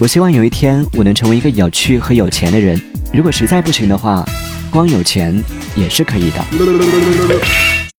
我希望有一天我能成为一个有趣和有钱的人，如果实在不行的话，光有钱也是可以的。